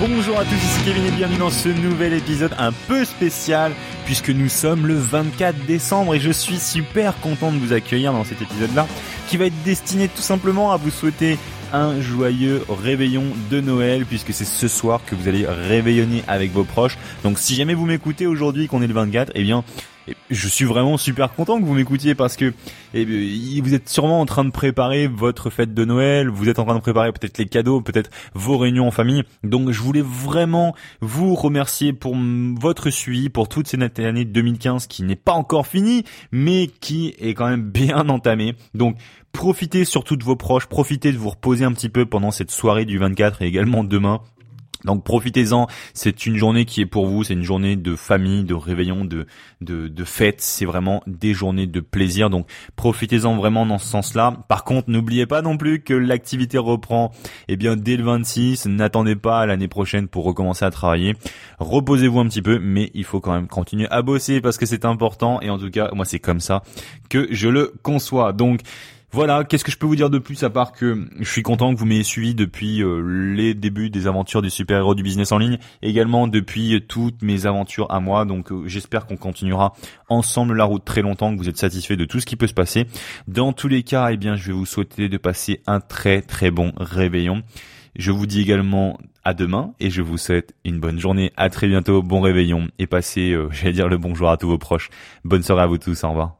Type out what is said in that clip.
Bonjour à tous, ici Kevin et bienvenue dans ce nouvel épisode un peu spécial puisque nous sommes le 24 décembre et je suis super content de vous accueillir dans cet épisode-là qui va être destiné tout simplement à vous souhaiter un joyeux réveillon de Noël puisque c'est ce soir que vous allez réveillonner avec vos proches. Donc si jamais vous m'écoutez aujourd'hui qu'on est le 24, eh bien je suis vraiment super content que vous m'écoutiez parce que eh vous êtes sûrement en train de préparer votre fête de Noël, vous êtes en train de préparer peut-être les cadeaux, peut-être vos réunions en famille. Donc je voulais vraiment vous remercier pour votre suivi, pour toute cette année 2015 qui n'est pas encore finie, mais qui est quand même bien entamée. Donc profitez surtout de vos proches, profitez de vous reposer un petit peu pendant cette soirée du 24 et également demain. Donc profitez-en, c'est une journée qui est pour vous, c'est une journée de famille, de réveillon, de, de, de fête, c'est vraiment des journées de plaisir, donc profitez-en vraiment dans ce sens-là. Par contre, n'oubliez pas non plus que l'activité reprend eh bien dès le 26, n'attendez pas l'année prochaine pour recommencer à travailler. Reposez-vous un petit peu, mais il faut quand même continuer à bosser parce que c'est important et en tout cas, moi c'est comme ça que je le conçois. Donc voilà, qu'est-ce que je peux vous dire de plus à part que je suis content que vous m'ayez suivi depuis euh, les débuts des aventures du super-héros du business en ligne, également depuis euh, toutes mes aventures à moi. Donc euh, j'espère qu'on continuera ensemble la route très longtemps, que vous êtes satisfait de tout ce qui peut se passer. Dans tous les cas, eh bien, je vais vous souhaiter de passer un très très bon réveillon. Je vous dis également à demain et je vous souhaite une bonne journée. À très bientôt, bon réveillon et passez, j'allais dire le bonjour à tous vos proches. Bonne soirée à vous tous, au revoir.